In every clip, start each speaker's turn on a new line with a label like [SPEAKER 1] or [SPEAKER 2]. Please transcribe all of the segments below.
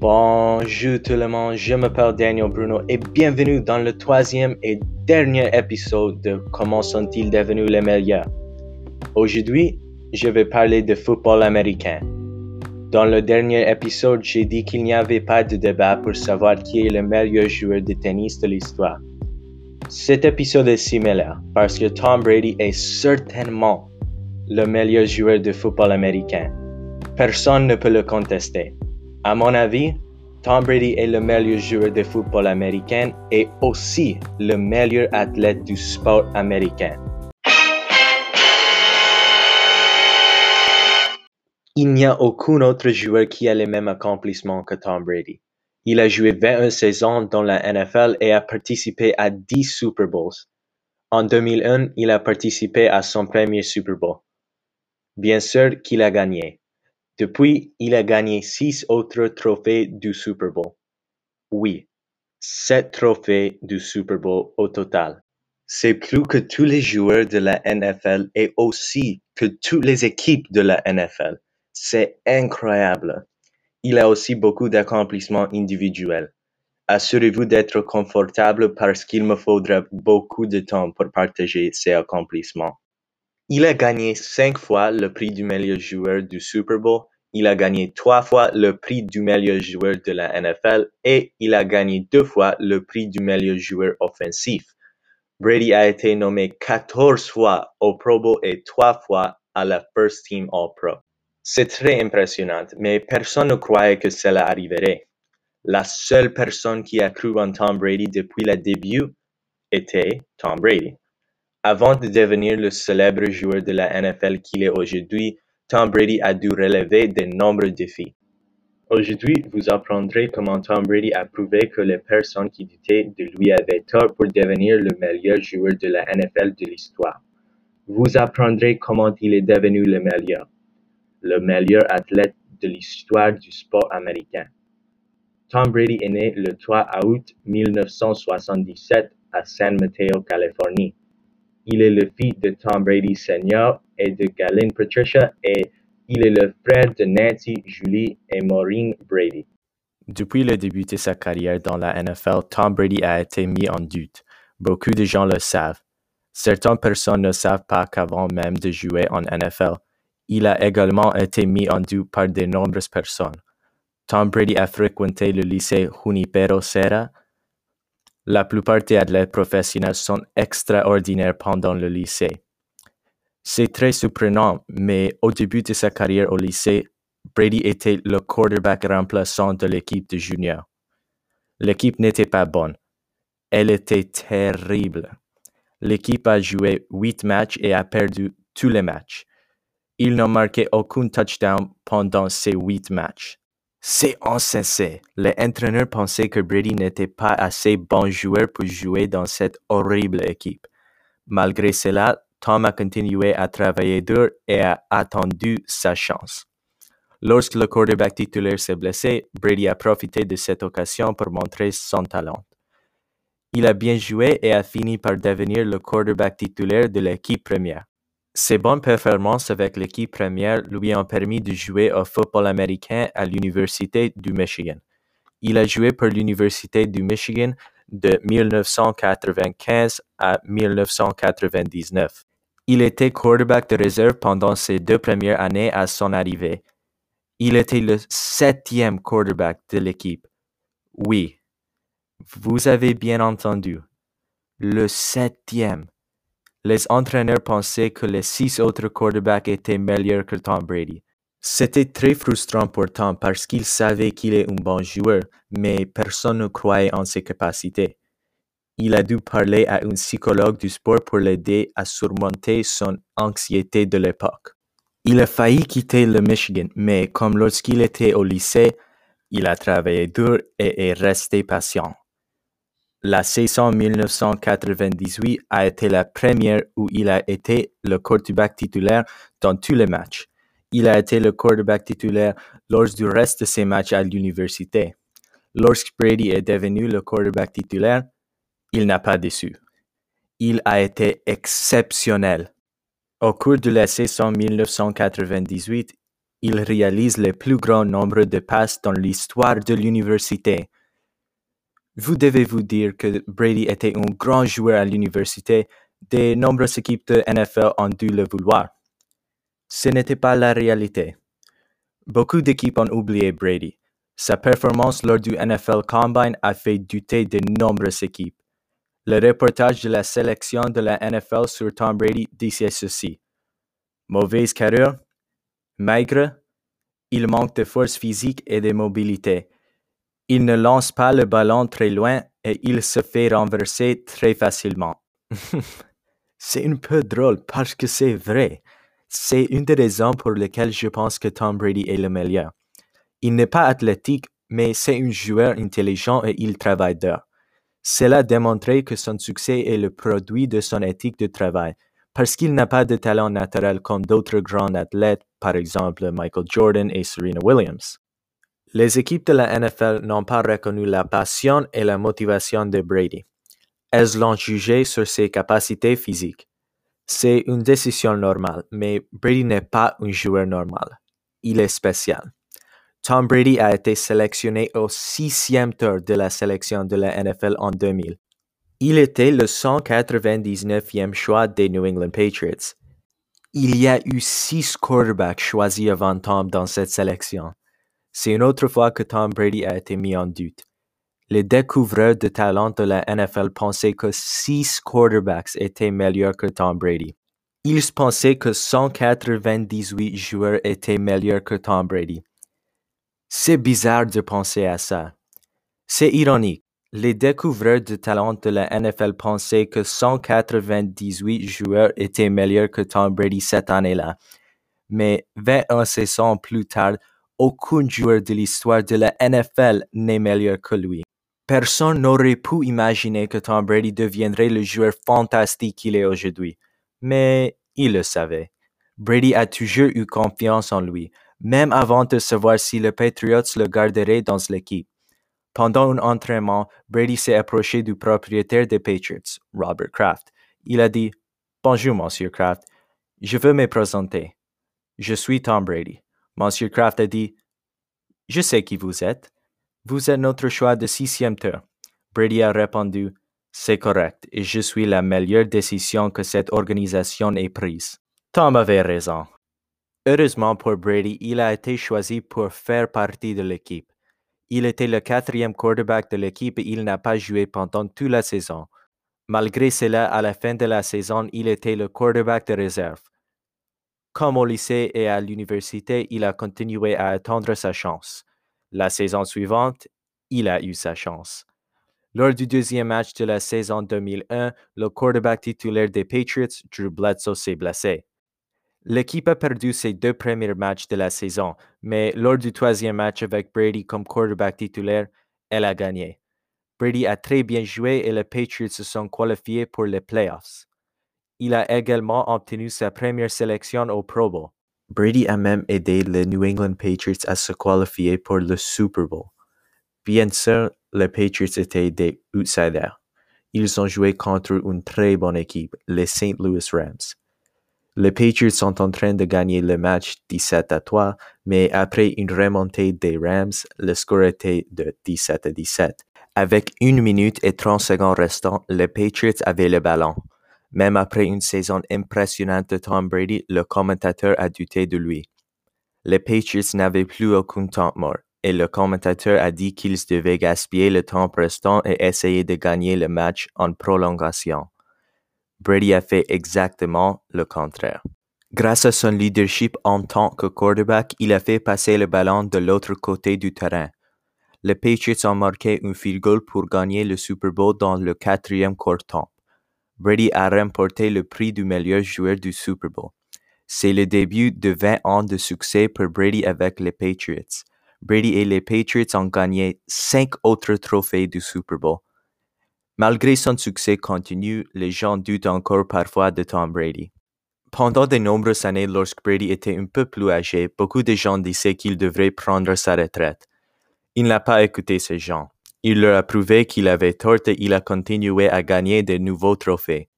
[SPEAKER 1] Bonjour tout le monde, je m'appelle Daniel Bruno et bienvenue dans le troisième et dernier épisode de Comment sont-ils devenus les meilleurs? Aujourd'hui, je vais parler de football américain. Dans le dernier épisode, j'ai dit qu'il n'y avait pas de débat pour savoir qui est le meilleur joueur de tennis de l'histoire. Cet épisode est similaire parce que Tom Brady est certainement le meilleur joueur de football américain. Personne ne peut le contester. À mon avis, Tom Brady est le meilleur joueur de football américain et aussi le meilleur athlète du sport américain. Il n'y a aucun autre joueur qui a les mêmes accomplissements que Tom Brady. Il a joué 21 saisons dans la NFL et a participé à 10 Super Bowls. En 2001, il a participé à son premier Super Bowl. Bien sûr qu'il a gagné. Depuis, il a gagné six autres trophées du Super Bowl. Oui, sept trophées du Super Bowl au total. C'est plus que tous les joueurs de la NFL et aussi que toutes les équipes de la NFL. C'est incroyable. Il a aussi beaucoup d'accomplissements individuels. Assurez-vous d'être confortable parce qu'il me faudra beaucoup de temps pour partager ces accomplissements. Il a gagné cinq fois le prix du meilleur joueur du Super Bowl, il a gagné trois fois le prix du meilleur joueur de la NFL et il a gagné deux fois le prix du meilleur joueur offensif. Brady a été nommé 14 fois au Pro Bowl et trois fois à la First Team All-Pro. C'est très impressionnant, mais personne ne croyait que cela arriverait. La seule personne qui a cru en Tom Brady depuis le début était Tom Brady. Avant de devenir le célèbre joueur de la NFL qu'il est aujourd'hui, Tom Brady a dû relever de nombreux défis. Aujourd'hui, vous apprendrez comment Tom Brady a prouvé que les personnes qui doutaient de lui avaient tort pour devenir le meilleur joueur de la NFL de l'histoire. Vous apprendrez comment il est devenu le meilleur, le meilleur athlète de l'histoire du sport américain. Tom Brady est né le 3 août 1977 à San Mateo, Californie. Il est le fils de Tom Brady Sr. et de Galen Patricia et il est le frère de Nancy, Julie et Maureen Brady.
[SPEAKER 2] Depuis le début de sa carrière dans la NFL, Tom Brady a été mis en doute. Beaucoup de gens le savent. Certaines personnes ne savent pas qu'avant même de jouer en NFL, il a également été mis en doute par de nombreuses personnes. Tom Brady a fréquenté le lycée Junipero Serra, la plupart des athlètes professionnels sont extraordinaires pendant le lycée. C'est très surprenant, mais au début de sa carrière au lycée, Brady était le quarterback remplaçant de l'équipe de junior. L'équipe n'était pas bonne. Elle était terrible. L'équipe a joué huit matchs et a perdu tous les matchs. Il n'a marqué aucun touchdown pendant ces huit matchs. C'est insensé. Les entraîneurs pensaient que Brady n'était pas assez bon joueur pour jouer dans cette horrible équipe. Malgré cela, Tom a continué à travailler dur et a attendu sa chance. Lorsque le quarterback titulaire s'est blessé, Brady a profité de cette occasion pour montrer son talent. Il a bien joué et a fini par devenir le quarterback titulaire de l'équipe première. Ses bonnes performances avec l'équipe première lui ont permis de jouer au football américain à l'Université du Michigan. Il a joué pour l'Université du Michigan de 1995 à 1999. Il était quarterback de réserve pendant ses deux premières années à son arrivée. Il était le septième quarterback de l'équipe. Oui, vous avez bien entendu. Le septième les entraîneurs pensaient que les six autres quarterbacks étaient meilleurs que Tom Brady. C'était très frustrant pour Tom parce qu'il savait qu'il est un bon joueur, mais personne ne croyait en ses capacités. Il a dû parler à un psychologue du sport pour l'aider à surmonter son anxiété de l'époque. Il a failli quitter le Michigan, mais comme lorsqu'il était au lycée, il a travaillé dur et est resté patient. La saison 1998 a été la première où il a été le quarterback titulaire dans tous les matchs. Il a été le quarterback titulaire lors du reste de ses matchs à l'université. Lorsque Brady est devenu le quarterback titulaire, il n'a pas déçu. Il a été exceptionnel. Au cours de la saison 1998, Il réalise le plus grand nombre de passes dans l'histoire de l'université. Vous devez vous dire que Brady était un grand joueur à l'université, de nombreuses équipes de NFL ont dû le vouloir. Ce n'était pas la réalité. Beaucoup d'équipes ont oublié Brady. Sa performance lors du NFL Combine a fait douter de nombreuses équipes. Le reportage de la sélection de la NFL sur Tom Brady disait ceci. Mauvaise carrière, maigre, il manque de force physique et de mobilité. Il ne lance pas le ballon très loin et il se fait renverser très facilement. c'est un peu drôle parce que c'est vrai. C'est une des raisons pour lesquelles je pense que Tom Brady est le meilleur. Il n'est pas athlétique, mais c'est un joueur intelligent et il travaille dur. Cela a démontré que son succès est le produit de son éthique de travail, parce qu'il n'a pas de talent naturel comme d'autres grands athlètes, par exemple Michael Jordan et Serena Williams. Les équipes de la NFL n'ont pas reconnu la passion et la motivation de Brady. Elles l'ont jugé sur ses capacités physiques. C'est une décision normale, mais Brady n'est pas un joueur normal. Il est spécial. Tom Brady a été sélectionné au sixième tour de la sélection de la NFL en 2000. Il était le 199e choix des New England Patriots. Il y a eu six quarterbacks choisis avant Tom dans cette sélection. C'est une autre fois que Tom Brady a été mis en doute. Les découvreurs de talent de la NFL pensaient que six quarterbacks étaient meilleurs que Tom Brady. Ils pensaient que 198 joueurs étaient meilleurs que Tom Brady. C'est bizarre de penser à ça. C'est ironique. Les découvreurs de talent de la NFL pensaient que 198 joueurs étaient meilleurs que Tom Brady cette année-là. Mais 21 saisons plus tard, aucun joueur de l'histoire de la NFL n'est meilleur que lui. Personne n'aurait pu imaginer que Tom Brady deviendrait le joueur fantastique qu'il est aujourd'hui. Mais il le savait. Brady a toujours eu confiance en lui, même avant de savoir si les Patriots le garderaient dans l'équipe. Pendant un entraînement, Brady s'est approché du propriétaire des Patriots, Robert Kraft. Il a dit Bonjour, Monsieur Kraft. Je veux me présenter. Je suis Tom Brady. Monsieur Kraft a dit Je sais qui vous êtes. Vous êtes notre choix de sixième tour. Brady a répondu C'est correct et je suis la meilleure décision que cette organisation ait prise. Tom avait raison. Heureusement pour Brady, il a été choisi pour faire partie de l'équipe. Il était le quatrième quarterback de l'équipe et il n'a pas joué pendant toute la saison. Malgré cela, à la fin de la saison, il était le quarterback de réserve. Comme au lycée et à l'université, il a continué à attendre sa chance. La saison suivante, il a eu sa chance. Lors du deuxième match de la saison 2001, le quarterback titulaire des Patriots, Drew Bledsoe, s'est blessé. L'équipe a perdu ses deux premiers matchs de la saison, mais lors du troisième match avec Brady comme quarterback titulaire, elle a gagné. Brady a très bien joué et les Patriots se sont qualifiés pour les playoffs. Il a également obtenu sa première sélection au Pro Bowl. Brady a même aidé les New England Patriots à se qualifier pour le Super Bowl. Bien sûr, les Patriots étaient des outsiders. Ils ont joué contre une très bonne équipe, les St. Louis Rams. Les Patriots sont en train de gagner le match 17 à 3, mais après une remontée des Rams, le score était de 17 à 17. Avec une minute et 30 secondes restant, les Patriots avaient le ballon. Même après une saison impressionnante de Tom Brady, le commentateur a douté de lui. Les Patriots n'avaient plus aucun temps mort, et le commentateur a dit qu'ils devaient gaspiller le temps restant et essayer de gagner le match en prolongation. Brady a fait exactement le contraire. Grâce à son leadership en tant que quarterback, il a fait passer le ballon de l'autre côté du terrain. Les Patriots ont marqué un field goal pour gagner le Super Bowl dans le quatrième quart-temps. Brady a remporté le prix du meilleur joueur du Super Bowl. C'est le début de 20 ans de succès pour Brady avec les Patriots. Brady et les Patriots ont gagné cinq autres trophées du Super Bowl. Malgré son succès continu, les gens doutent encore parfois de Tom Brady. Pendant de nombreuses années, lorsque Brady était un peu plus âgé, beaucoup de gens disaient qu'il devrait prendre sa retraite. Il n'a pas écouté ces gens. Il leur a prouvé qu'il avait tort et il a continué à gagner de nouveaux trophées.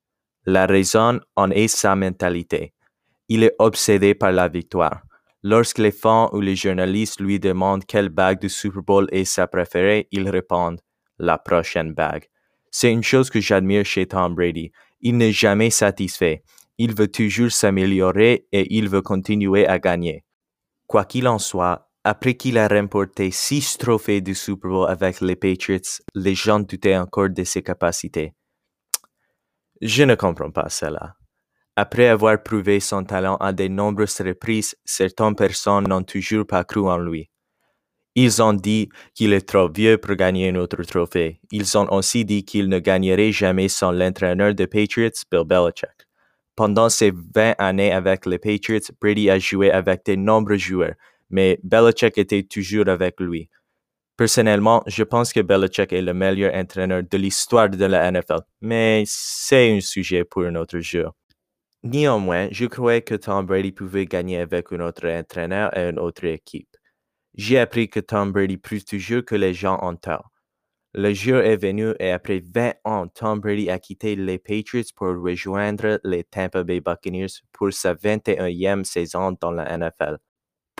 [SPEAKER 2] La raison en est sa mentalité. Il est obsédé par la victoire. Lorsque les fans ou les journalistes lui demandent quelle bague du Super Bowl est sa préférée, il répond la prochaine bague. C'est une chose que j'admire chez Tom Brady. Il n'est jamais satisfait. Il veut toujours s'améliorer et il veut continuer à gagner. Quoi qu'il en soit, après qu'il a remporté six trophées du Super Bowl avec les Patriots, les gens doutaient encore de ses capacités. Je ne comprends pas cela. Après avoir prouvé son talent à de nombreuses reprises, certaines personnes n'ont toujours pas cru en lui. Ils ont dit qu'il est trop vieux pour gagner un autre trophée. Ils ont aussi dit qu'il ne gagnerait jamais sans l'entraîneur des Patriots, Bill Belichick. Pendant ses 20 années avec les Patriots, Brady a joué avec de nombreux joueurs, mais Belichick était toujours avec lui. Personnellement, je pense que Belichick est le meilleur entraîneur de l'histoire de la NFL, mais c'est un sujet pour un autre jour. Néanmoins, je croyais que Tom Brady pouvait gagner avec un autre entraîneur et une autre équipe. J'ai appris que Tom Brady prouve toujours que les gens ont tort. Le jour est venu et après 20 ans, Tom Brady a quitté les Patriots pour rejoindre les Tampa Bay Buccaneers pour sa 21e saison dans la NFL.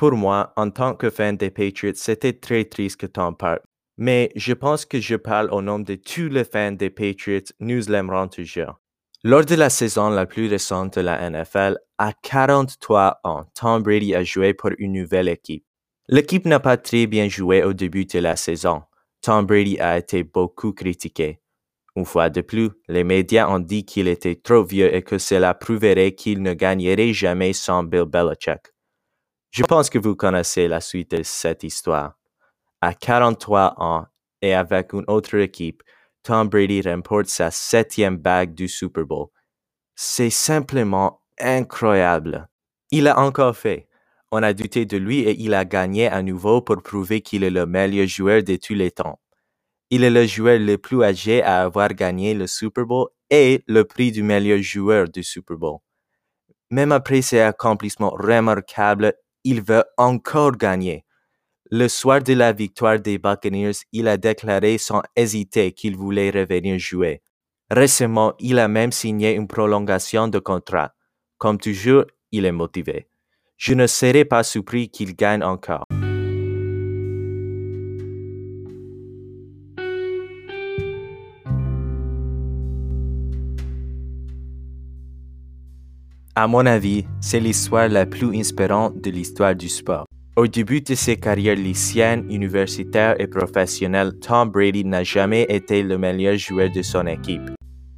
[SPEAKER 2] Pour moi, en tant que fan des Patriots, c'était très triste que Tom parte, mais je pense que je parle au nom de tous les fans des Patriots, nous l'aimerons toujours. Lors de la saison la plus récente de la NFL, à 43 ans, Tom Brady a joué pour une nouvelle équipe. L'équipe n'a pas très bien joué au début de la saison. Tom Brady a été beaucoup critiqué. Une fois de plus, les médias ont dit qu'il était trop vieux et que cela prouverait qu'il ne gagnerait jamais sans Bill Belichick. Je pense que vous connaissez la suite de cette histoire. À 43 ans et avec une autre équipe, Tom Brady remporte sa septième bague du Super Bowl. C'est simplement incroyable. Il a encore fait. On a douté de lui et il a gagné à nouveau pour prouver qu'il est le meilleur joueur de tous les temps. Il est le joueur le plus âgé à avoir gagné le Super Bowl et le prix du meilleur joueur du Super Bowl. Même après ses accomplissements remarquables, il veut encore gagner. Le soir de la victoire des Buccaneers, il a déclaré sans hésiter qu'il voulait revenir jouer. Récemment, il a même signé une prolongation de contrat. Comme toujours, il est motivé. Je ne serais pas surpris qu'il gagne encore. À mon avis, c'est l'histoire la plus inspirante de l'histoire du sport. Au début de ses carrières lycéennes, universitaires et professionnelles, Tom Brady n'a jamais été le meilleur joueur de son équipe.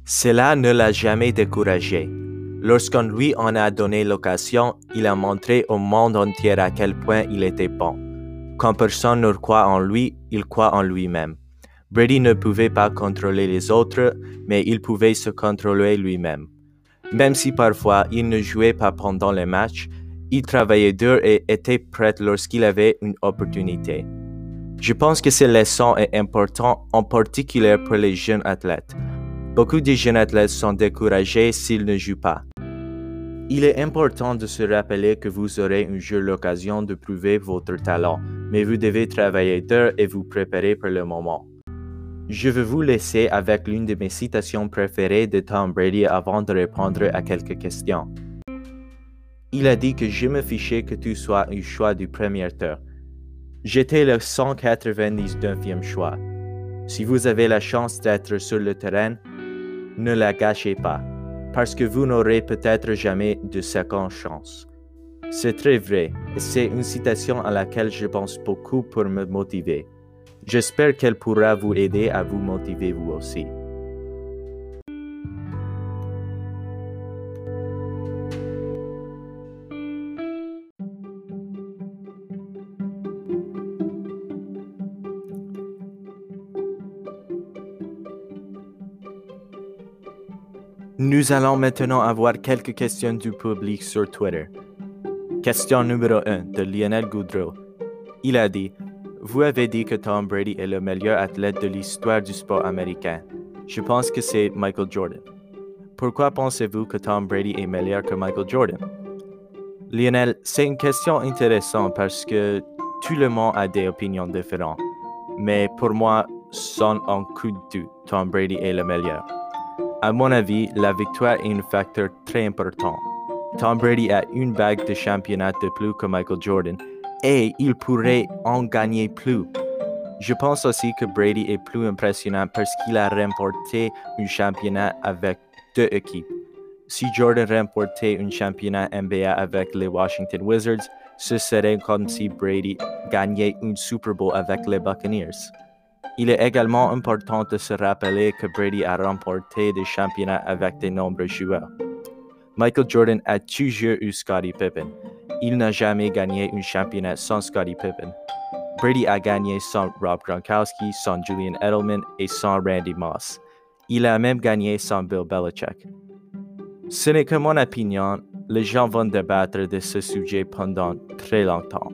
[SPEAKER 2] Cela ne l'a jamais découragé. Lorsqu'on lui en a donné l'occasion, il a montré au monde entier à quel point il était bon. Quand personne ne croit en lui, il croit en lui-même. Brady ne pouvait pas contrôler les autres, mais il pouvait se contrôler lui-même. Même si parfois il ne jouait pas pendant les matchs, il travaillait dur et était prêt lorsqu'il avait une opportunité. Je pense que cette leçon est importante en particulier pour les jeunes athlètes. Beaucoup de jeunes athlètes sont découragés s'ils ne jouent pas. Il est important de se rappeler que vous aurez un jour l'occasion de prouver votre talent, mais vous devez travailler dur et vous préparer pour le moment. Je vais vous laisser avec l'une de mes citations préférées de Tom Brady avant de répondre à quelques questions. Il a dit que je me fichais que tu sois un choix du premier tour. J'étais le 199e choix. Si vous avez la chance d'être sur le terrain, ne la gâchez pas, parce que vous n'aurez peut-être jamais de seconde chance. C'est très vrai, et c'est une citation à laquelle je pense beaucoup pour me motiver. J'espère qu'elle pourra vous aider à vous motiver vous aussi. Nous allons maintenant avoir quelques questions du public sur Twitter. Question numéro 1 de Lionel Goudreau. Il a dit Vous avez dit que Tom Brady est le meilleur athlète de l'histoire du sport américain. Je pense que c'est Michael Jordan. Pourquoi pensez-vous que Tom Brady est meilleur que Michael Jordan? Lionel, c'est une question intéressante parce que tout le monde a des opinions différentes. Mais pour moi, sans un coup de doute, Tom Brady est le meilleur. À mon avis, la victoire est un facteur très important. Tom Brady a une bague de championnat de plus que Michael Jordan et il pourrait en gagner plus. Je pense aussi que Brady est plus impressionnant parce qu'il a remporté un championnat avec deux équipes. Si Jordan remportait un championnat NBA avec les Washington Wizards, ce serait comme si Brady gagnait un Super Bowl avec les Buccaneers. Il est également important de se rappeler que Brady a remporté des championnats avec de nombreux joueurs. Michael Jordan a toujours eu Scottie Pippen. Il n'a jamais gagné un championnat sans Scottie Pippen. Brady a gagné sans Rob Gronkowski, sans Julian Edelman et sans Randy Moss. Il a même gagné sans Bill Belichick. Ce n'est que mon opinion, les gens vont débattre de ce sujet pendant très longtemps.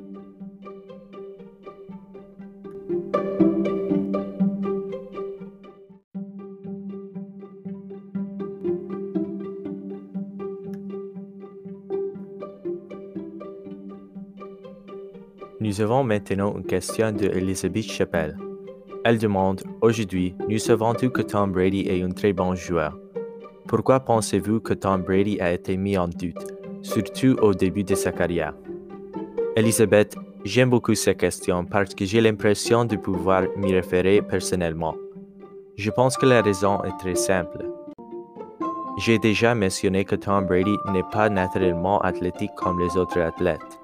[SPEAKER 2] Avons maintenant une question de Elizabeth Chappelle. Elle demande Aujourd'hui, nous savons tous que Tom Brady est un très bon joueur? Pourquoi pensez-vous que Tom Brady a été mis en doute, surtout au début de sa carrière? Elisabeth, j'aime beaucoup cette question parce que j'ai l'impression de pouvoir m'y référer personnellement. Je pense que la raison est très simple. J'ai déjà mentionné que Tom Brady n'est pas naturellement athlétique comme les autres athlètes.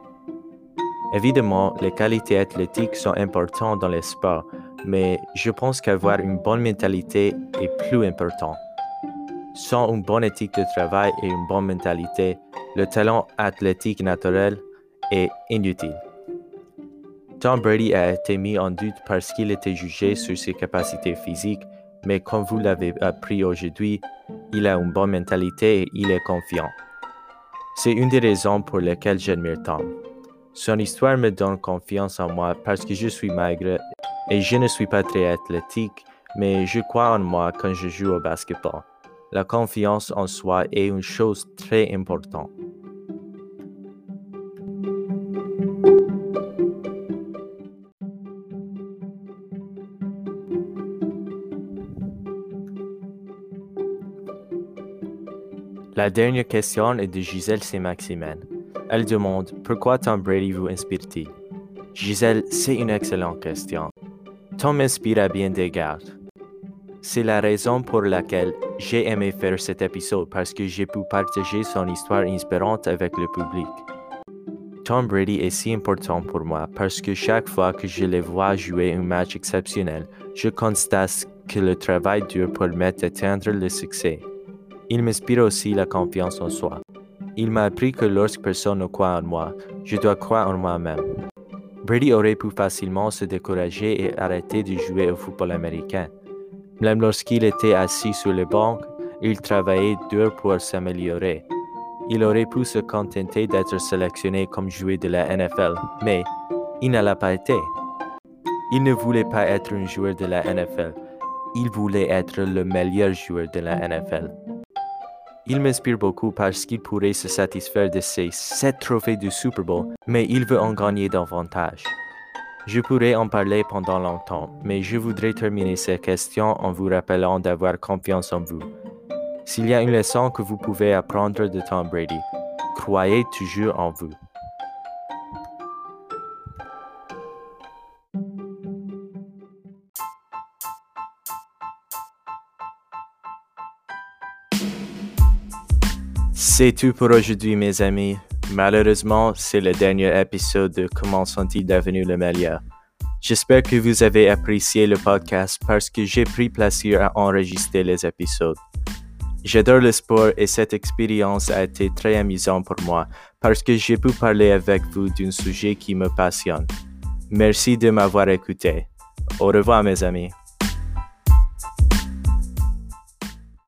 [SPEAKER 2] Évidemment, les qualités athlétiques sont importantes dans les sports, mais je pense qu'avoir une bonne mentalité est plus important. Sans une bonne éthique de travail et une bonne mentalité, le talent athlétique naturel est inutile. Tom Brady a été mis en doute parce qu'il était jugé sur ses capacités physiques, mais comme vous l'avez appris aujourd'hui, il a une bonne mentalité et il est confiant. C'est une des raisons pour lesquelles j'admire Tom. Son histoire me donne confiance en moi parce que je suis maigre et je ne suis pas très athlétique, mais je crois en moi quand je joue au basketball. La confiance en soi est une chose très importante. La dernière question est de Gisèle Saint-Maximin. Elle demande Pourquoi Tom Brady vous inspire-t-il? Gisèle, c'est une excellente question. Tom m'inspire à bien des gardes. C'est la raison pour laquelle j'ai aimé faire cet épisode parce que j'ai pu partager son histoire inspirante avec le public. Tom Brady est si important pour moi parce que chaque fois que je le vois jouer un match exceptionnel, je constate que le travail dur permet d'atteindre le succès. Il m'inspire aussi la confiance en soi. Il m'a appris que lorsque personne ne croit en moi, je dois croire en moi-même. Brady aurait pu facilement se décourager et arrêter de jouer au football américain. Même lorsqu'il était assis sur le banc, il travaillait dur pour s'améliorer. Il aurait pu se contenter d'être sélectionné comme joueur de la NFL, mais il ne l'a pas été. Il ne voulait pas être un joueur de la NFL, il voulait être le meilleur joueur de la NFL. Il m'inspire beaucoup parce qu'il pourrait se satisfaire de ses sept trophées du Super Bowl, mais il veut en gagner davantage. Je pourrais en parler pendant longtemps, mais je voudrais terminer cette question en vous rappelant d'avoir confiance en vous. S'il y a une leçon que vous pouvez apprendre de Tom Brady, croyez toujours en vous. C'est tout pour aujourd'hui, mes amis? Malheureusement, c'est le dernier épisode de Comment sont-ils devenus le meilleur. J'espère que vous avez apprécié le podcast parce que j'ai pris plaisir à enregistrer les épisodes. J'adore le sport et cette expérience a été très amusante pour moi parce que j'ai pu parler avec vous d'un sujet qui me passionne. Merci de m'avoir écouté. Au revoir mes amis.